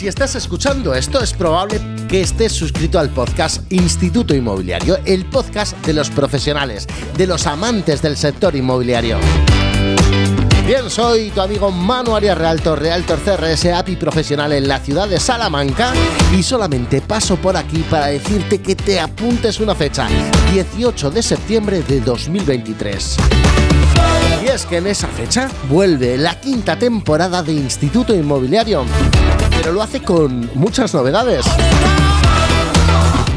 Si estás escuchando esto, es probable que estés suscrito al podcast Instituto Inmobiliario, el podcast de los profesionales, de los amantes del sector inmobiliario. Bien, soy tu amigo Manu Arias Realtor, Realtor CRS, API profesional en la ciudad de Salamanca y solamente paso por aquí para decirte que te apuntes una fecha, 18 de septiembre de 2023. Y es que en esa fecha vuelve la quinta temporada de Instituto Inmobiliario, pero lo hace con muchas novedades.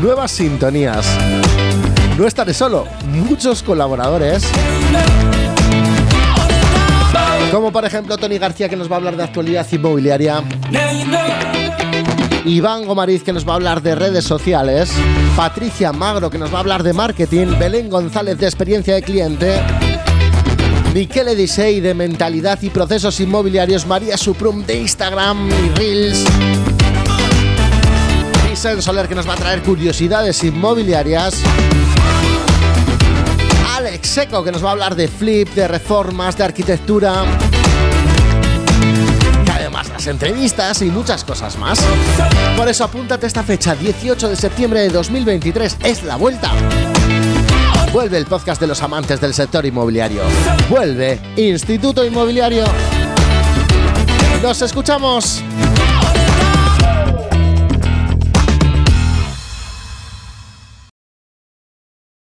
Nuevas sintonías. No estaré solo, muchos colaboradores por ejemplo Tony García que nos va a hablar de actualidad inmobiliaria. Iván Gomariz que nos va a hablar de redes sociales. Patricia Magro que nos va a hablar de marketing. Belén González de experiencia de cliente. Miquel Edisei de mentalidad y procesos inmobiliarios. María Suprum de Instagram y Reels. Vicente Soler que nos va a traer curiosidades inmobiliarias. Alex Seco, que nos va a hablar de flip, de reformas, de arquitectura. Entrevistas y muchas cosas más. Por eso apúntate esta fecha, 18 de septiembre de 2023. Es la vuelta. Vuelve el podcast de los amantes del sector inmobiliario. Vuelve Instituto Inmobiliario. Nos escuchamos.